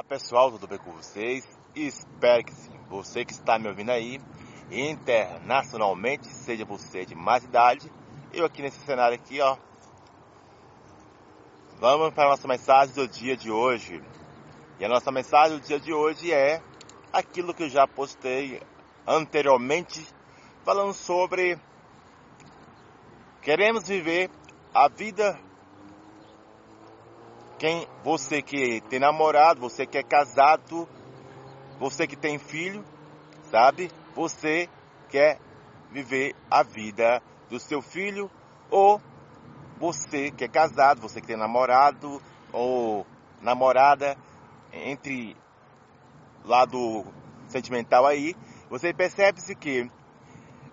Olá pessoal, tudo bem com vocês? Espero que sim. Você que está me ouvindo aí, internacionalmente, seja você de mais idade, eu aqui nesse cenário aqui, ó. Vamos para a nossa mensagem do dia de hoje. E a nossa mensagem do dia de hoje é aquilo que eu já postei anteriormente, falando sobre queremos viver a vida quem você que tem namorado, você que é casado, você que tem filho, sabe? Você quer viver a vida do seu filho ou você que é casado, você que tem namorado ou namorada entre lado sentimental aí, você percebe-se que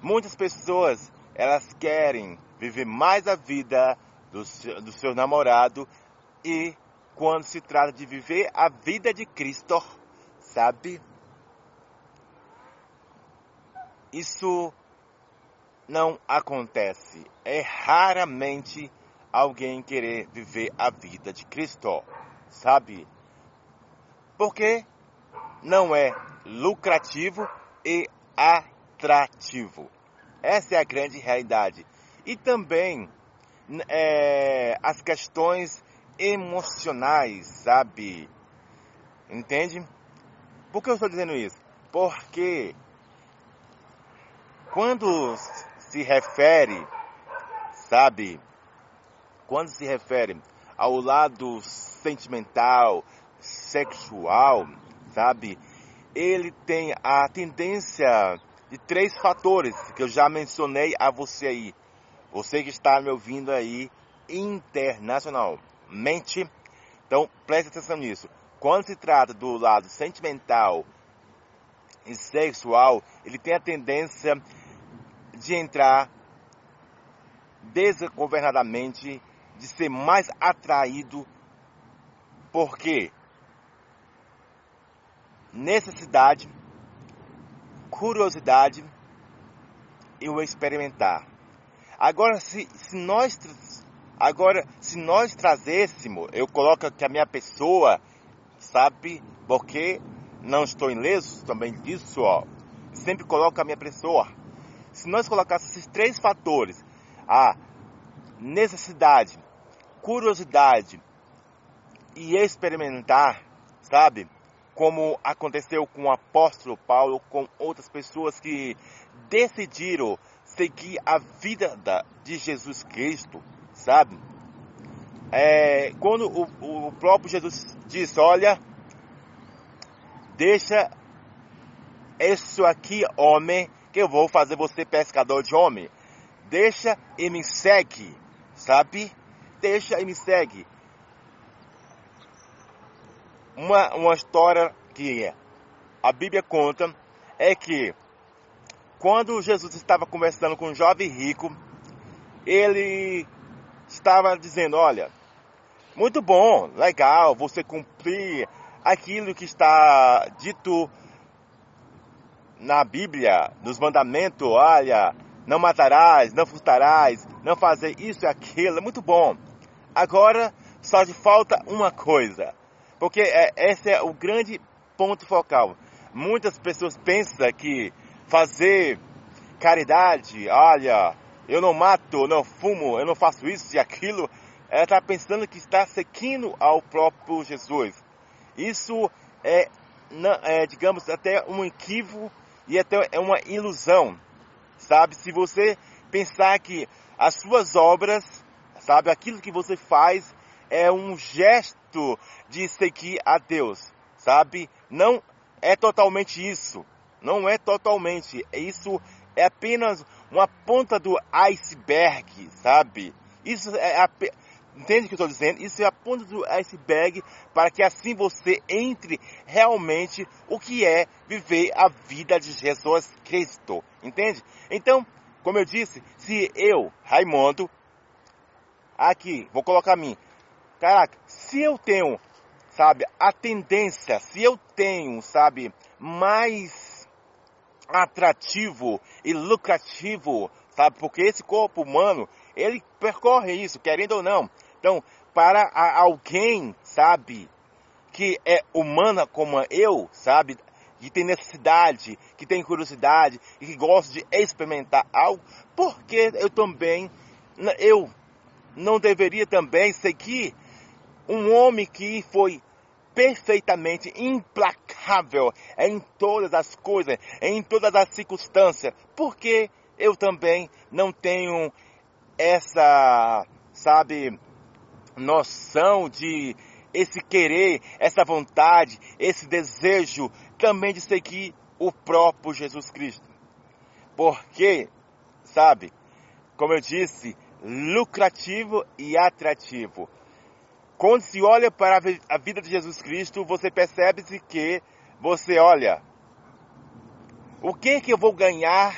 muitas pessoas elas querem viver mais a vida do seu, do seu namorado e quando se trata de viver a vida de Cristo, sabe? Isso não acontece. É raramente alguém querer viver a vida de Cristo, sabe? Porque não é lucrativo e atrativo. Essa é a grande realidade. E também é, as questões emocionais, sabe? Entende? Por que eu estou dizendo isso? Porque quando se refere, sabe? Quando se refere ao lado sentimental, sexual, sabe? Ele tem a tendência de três fatores que eu já mencionei a você aí. Você que está me ouvindo aí internacional mente. Então, preste atenção nisso. Quando se trata do lado sentimental e sexual, ele tem a tendência de entrar desgovernadamente, de ser mais atraído, porque necessidade, curiosidade e o experimentar. Agora, se, se nós Agora, se nós trazêssemos, eu coloco que a minha pessoa, sabe, porque não estou ileso também disso, ó. Sempre coloco a minha pessoa. Se nós colocássemos esses três fatores, a necessidade, curiosidade e experimentar, sabe? Como aconteceu com o apóstolo Paulo, com outras pessoas que decidiram seguir a vida de Jesus Cristo sabe? É, quando o, o próprio Jesus disse, olha, deixa isso aqui, homem, que eu vou fazer você pescador de homem. Deixa e me segue, sabe? Deixa e me segue. Uma, uma história que a Bíblia conta é que quando Jesus estava conversando com um jovem rico, ele estava dizendo: olha, muito bom, legal você cumprir aquilo que está dito na Bíblia, nos mandamentos, olha, não matarás, não furtarás, não fazer isso e aquilo, é muito bom. Agora só te falta uma coisa, porque é, esse é o grande ponto focal. Muitas pessoas pensam que fazer caridade, olha, eu não mato, eu não fumo, eu não faço isso e aquilo, ela está pensando que está seguindo ao próprio Jesus. Isso é, é, digamos, até um equívoco e até é uma ilusão, sabe? Se você pensar que as suas obras, sabe, aquilo que você faz é um gesto de seguir a Deus, sabe? Não é totalmente isso. Não é totalmente. Isso é apenas uma ponta do iceberg, sabe? Isso é a, entende o que eu estou dizendo? Isso é a ponta do iceberg para que assim você entre realmente o que é viver a vida de Jesus Cristo, entende? Então, como eu disse, se eu, Raimundo, aqui, vou colocar a mim, caraca, se eu tenho, sabe, a tendência, se eu tenho, sabe, mais atrativo e lucrativo, sabe? Porque esse corpo humano, ele percorre isso, querendo ou não. Então, para alguém, sabe, que é humana como eu, sabe? Que tem necessidade, que tem curiosidade e que gosta de experimentar algo, porque eu também, eu não deveria também seguir um homem que foi perfeitamente implacável em todas as coisas, em todas as circunstâncias, porque eu também não tenho essa, sabe, noção de esse querer, essa vontade, esse desejo também de seguir o próprio Jesus Cristo. Porque, sabe, como eu disse, lucrativo e atrativo. Quando se olha para a vida de Jesus Cristo, você percebe que você olha, o que que eu vou ganhar,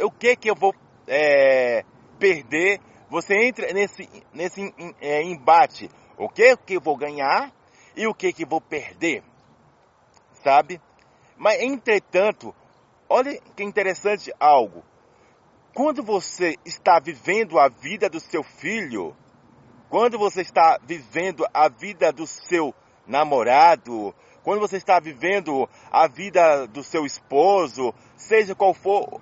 o que que eu vou é, perder. Você entra nesse, nesse é, embate, o que que eu vou ganhar e o que que eu vou perder, sabe? Mas entretanto, olha que interessante algo. Quando você está vivendo a vida do seu filho, quando você está vivendo a vida do seu namorado, quando você está vivendo a vida do seu esposo, seja qual for,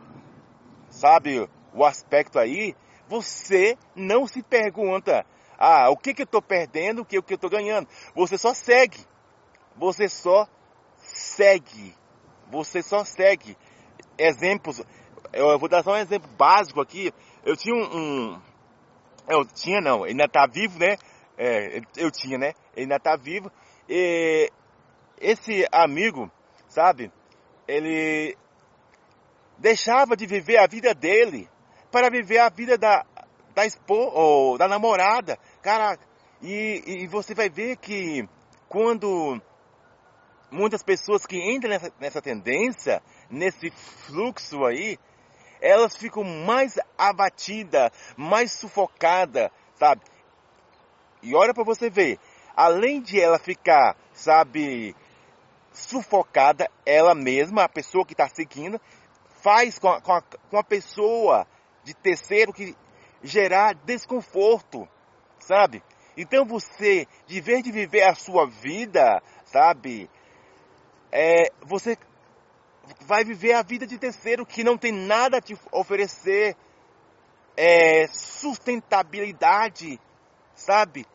sabe, o aspecto aí, você não se pergunta, ah, o que, que eu estou perdendo, o que, o que eu estou ganhando. Você só segue. Você só segue. Você só segue. Exemplos, eu vou dar só um exemplo básico aqui. Eu tinha um, um eu tinha não, ele ainda tá vivo, né? É, eu tinha, né? Ele ainda tá vivo. E esse amigo, sabe? Ele deixava de viver a vida dele para viver a vida da, da esposa ou da namorada. Cara, e, e você vai ver que quando muitas pessoas que entram nessa, nessa tendência, nesse fluxo aí, elas ficam mais abatidas, mais sufocadas, sabe? E olha para você ver, além de ela ficar, sabe, sufocada, ela mesma, a pessoa que está seguindo, faz com a, com, a, com a pessoa de terceiro que gerar desconforto, sabe? Então você, de vez de viver a sua vida, sabe? É, você vai viver a vida de terceiro que não tem nada a te oferecer é, sustentabilidade, sabe?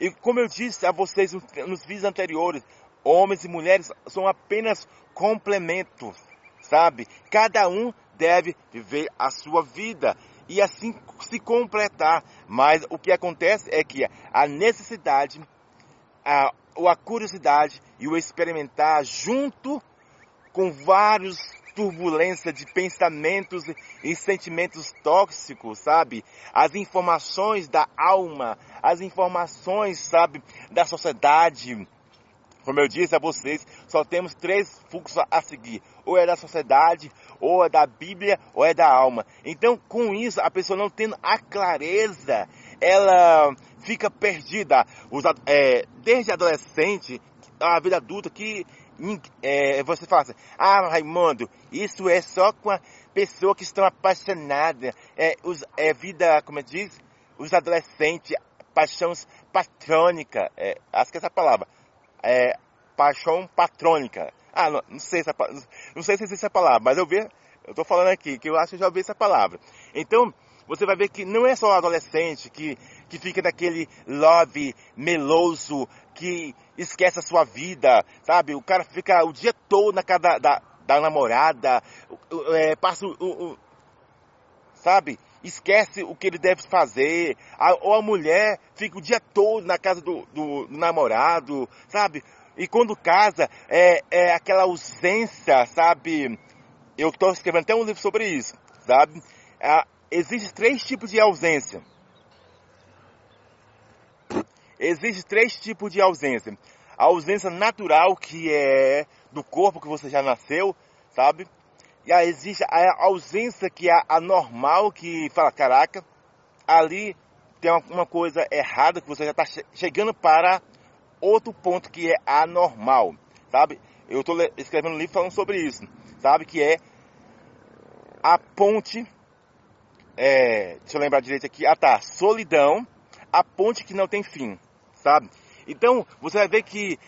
E como eu disse a vocês nos vídeos anteriores, homens e mulheres são apenas complementos, sabe? Cada um deve viver a sua vida e assim se completar. Mas o que acontece é que a necessidade, a, a curiosidade e o experimentar junto com vários turbulências de pensamentos e sentimentos tóxicos, sabe? As informações da alma, as informações, sabe, da sociedade. Como eu disse a vocês, só temos três fluxos a seguir: ou é da sociedade, ou é da Bíblia, ou é da alma. Então, com isso, a pessoa não tendo a clareza, ela fica perdida. Os, é, desde adolescente, a vida adulta, que é, você fala assim, ah, Raimundo, isso é só com a pessoa que estão apaixonadas. É, os, é vida, como é que diz? Os adolescentes, paixão patrônica. É, acho que é essa palavra. É, paixão patrônica. Ah, não, não sei essa, não sei se existe essa palavra, mas eu vejo, eu estou falando aqui, que eu acho que já ouvi essa palavra. Então, você vai ver que não é só o adolescente que, que fica daquele love meloso, que esquece a sua vida, sabe? O cara fica o dia todo na casa da, da, da namorada, é, passa o, o, sabe? Esquece o que ele deve fazer, a, ou a mulher fica o dia todo na casa do, do, do namorado, sabe? E quando casa, é, é aquela ausência, sabe? Eu estou escrevendo até um livro sobre isso, sabe? É, Existem três tipos de ausência. Existem três tipos de ausência. A ausência natural, que é do corpo que você já nasceu, sabe? E aí existe a ausência que é anormal, que fala, caraca, ali tem uma coisa errada, que você já está chegando para outro ponto que é anormal, sabe? Eu estou escrevendo um livro falando sobre isso, sabe? Que é a ponte é, deixa eu lembrar direito aqui. Ah tá, solidão, a ponte que não tem fim, sabe? Então, você vai ver que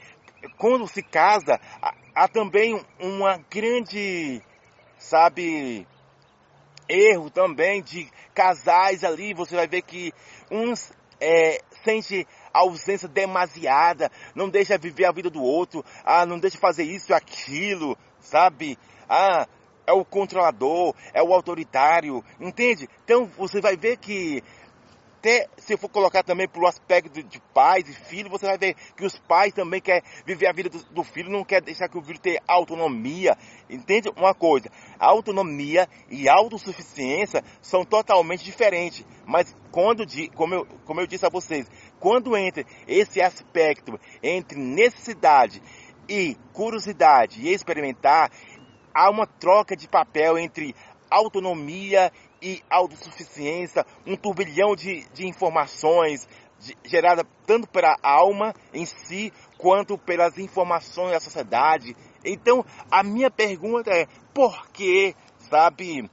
quando se casa, há, há também uma grande, sabe, erro também de casais ali. Você vai ver que uns é, sente ausência demasiada, não deixa viver a vida do outro, ah, não deixa fazer isso aquilo, sabe? Ah, é o controlador, é o autoritário, entende? Então você vai ver que até se for colocar também para o aspecto de pais e filhos, você vai ver que os pais também querem viver a vida do, do, filho, não quer deixar que o filho tenha autonomia. Entende uma coisa? Autonomia e autossuficiência são totalmente diferentes. Mas quando, como eu, como eu disse a vocês, quando entra esse aspecto entre necessidade e curiosidade e experimentar, há uma troca de papel entre autonomia e autossuficiência, um turbilhão de, de informações de, gerada tanto pela alma em si, quanto pelas informações da sociedade. Então, a minha pergunta é, por que, sabe,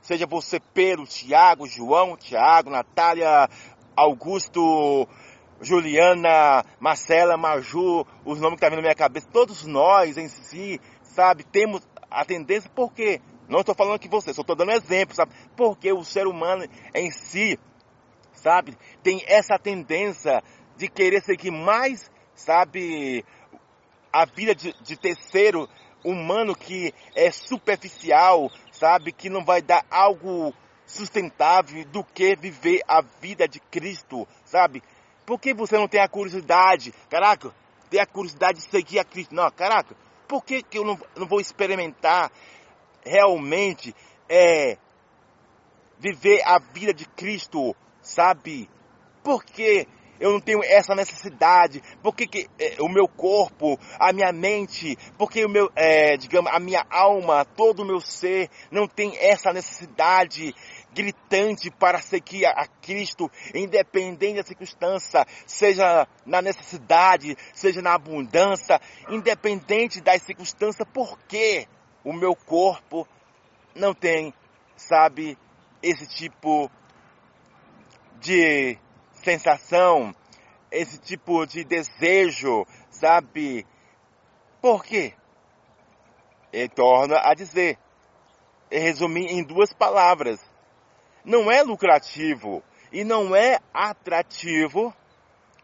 seja você Pedro, Tiago, João, Tiago, Natália, Augusto, Juliana, Marcela, Maju, os nomes que estão tá vindo na minha cabeça, todos nós em si, sabe, temos a tendência, por quê? Não estou falando que você, só estou dando exemplo, sabe? Porque o ser humano em si, sabe, tem essa tendência de querer seguir mais, sabe, a vida de, de terceiro humano que é superficial, sabe, que não vai dar algo sustentável do que viver a vida de Cristo, sabe? Por que você não tem a curiosidade? Caraca, tem a curiosidade de seguir a Cristo. Não, caraca, por que, que eu não, não vou experimentar realmente é, viver a vida de Cristo, sabe? Porque eu não tenho essa necessidade, porque que, é, o meu corpo, a minha mente, porque o meu, é, digamos, a minha alma, todo o meu ser não tem essa necessidade gritante para seguir a Cristo, independente da circunstância, seja na necessidade, seja na abundância, independente das circunstâncias, por quê? o meu corpo não tem, sabe, esse tipo de sensação, esse tipo de desejo, sabe? Por quê? Ele torna a dizer, resumir em duas palavras. Não é lucrativo e não é atrativo,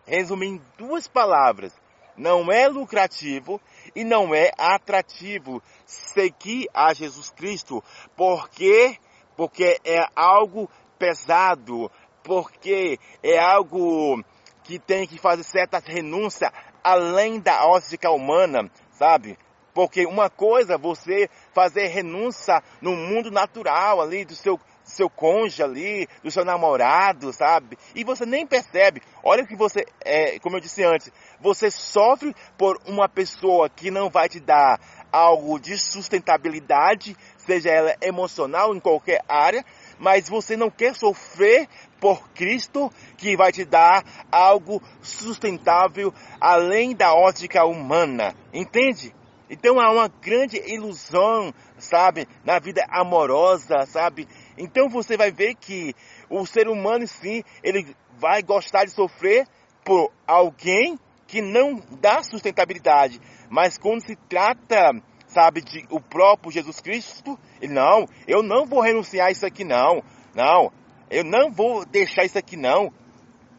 resumir em duas palavras. Não é lucrativo e não é atrativo seguir a Jesus Cristo, porque porque é algo pesado, porque é algo que tem que fazer certas renúncias além da ótica humana, sabe? Porque uma coisa é você fazer renúncia no mundo natural ali do seu seu cônjuge ali, do seu namorado, sabe? E você nem percebe. Olha que você, é, como eu disse antes, você sofre por uma pessoa que não vai te dar algo de sustentabilidade, seja ela emocional em qualquer área, mas você não quer sofrer por Cristo que vai te dar algo sustentável além da ótica humana. Entende? Então há uma grande ilusão, sabe, na vida amorosa, sabe? Então você vai ver que o ser humano, sim, ele vai gostar de sofrer por alguém que não dá sustentabilidade. Mas quando se trata, sabe, de o próprio Jesus Cristo, ele, não, eu não vou renunciar a isso aqui não. Não, eu não vou deixar isso aqui não.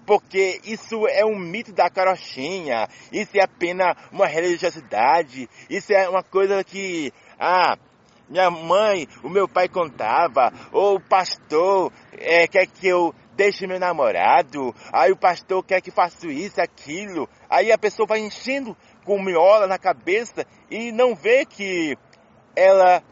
Porque isso é um mito da carochinha. Isso é apenas uma religiosidade. Isso é uma coisa que, ah, minha mãe, o meu pai contava, ou o pastor é, quer que eu deixe meu namorado, aí o pastor quer que faça isso, aquilo, aí a pessoa vai enchendo com miola na cabeça e não vê que ela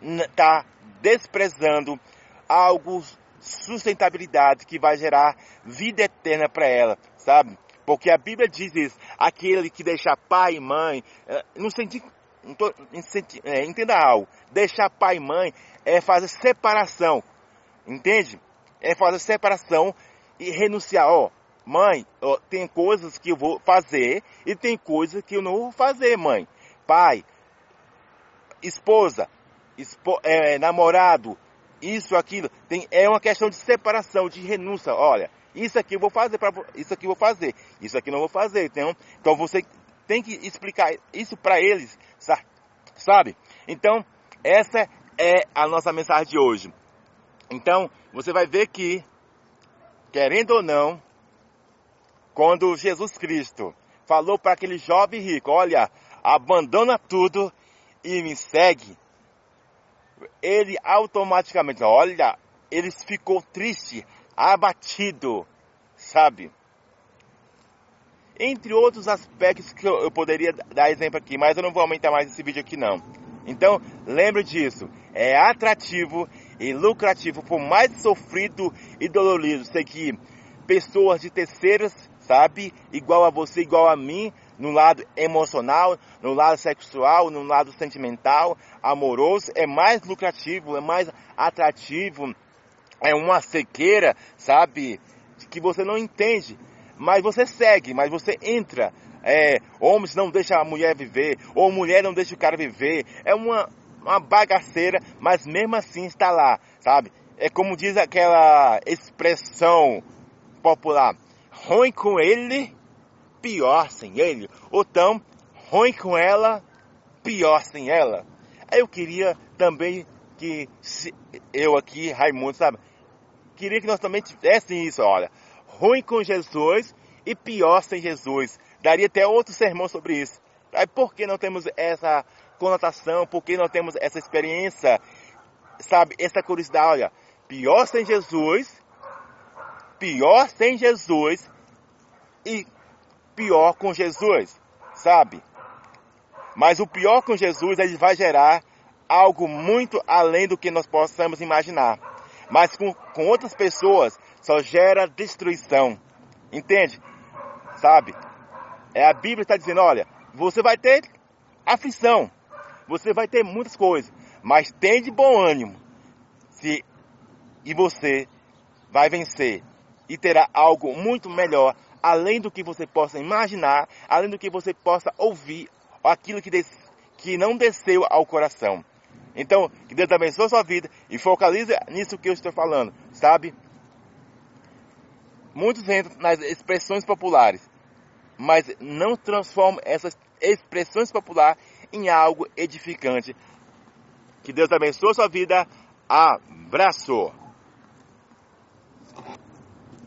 está desprezando algo sustentabilidade que vai gerar vida eterna para ela, sabe? Porque a Bíblia diz isso, aquele que deixa pai e mãe, eh, no sentido tô, é, entenda algo. Deixar pai e mãe é fazer separação. Entende? É fazer separação e renunciar. Ó, mãe, ó, tem coisas que eu vou fazer e tem coisas que eu não vou fazer, mãe. Pai, esposa, espo, é, namorado, isso, aquilo. Tem, é uma questão de separação, de renúncia. Olha, isso aqui eu vou fazer, pra, isso aqui eu vou fazer, isso aqui não vou fazer. Então, então você tem que explicar isso para eles, sabe? Então, essa é a nossa mensagem de hoje. Então, você vai ver que, querendo ou não, quando Jesus Cristo falou para aquele jovem rico: Olha, abandona tudo e me segue. Ele automaticamente, olha, ele ficou triste, abatido, sabe? Entre outros aspectos que eu poderia dar exemplo aqui, mas eu não vou aumentar mais esse vídeo aqui não. Então, lembre disso, é atrativo e lucrativo, por mais sofrido e dolorido, seguir pessoas de terceiras, sabe, igual a você, igual a mim, no lado emocional, no lado sexual, no lado sentimental, amoroso, é mais lucrativo, é mais atrativo, é uma sequeira, sabe, que você não entende, mas você segue, mas você entra. É, homens não deixam a mulher viver, ou mulher não deixa o cara viver. É uma, uma bagaceira, mas mesmo assim está lá, sabe? É como diz aquela expressão popular: ruim com ele, pior sem ele. Ou então, ruim com ela, pior sem ela. Eu queria também que eu aqui, Raimundo, sabe? Queria que nós também tivéssemos isso, olha. Ruim com Jesus e pior sem Jesus. Daria até outro sermão sobre isso. Aí por que não temos essa conotação? Por que não temos essa experiência? Sabe, essa curiosidade, olha. Pior sem Jesus, pior sem Jesus e pior com Jesus, sabe? Mas o pior com Jesus, ele vai gerar algo muito além do que nós possamos imaginar. Mas com, com outras pessoas, só gera destruição. Entende? Sabe? É a Bíblia está dizendo, olha, você vai ter aflição, você vai ter muitas coisas, mas tem de bom ânimo. Se e você vai vencer e terá algo muito melhor além do que você possa imaginar, além do que você possa ouvir, aquilo que, des, que não desceu ao coração. Então, que Deus abençoe a sua vida e focalize nisso que eu estou falando, sabe? Muitos entram nas expressões populares, mas não transformam essas expressões populares em algo edificante. Que Deus abençoe a sua vida. Abraço!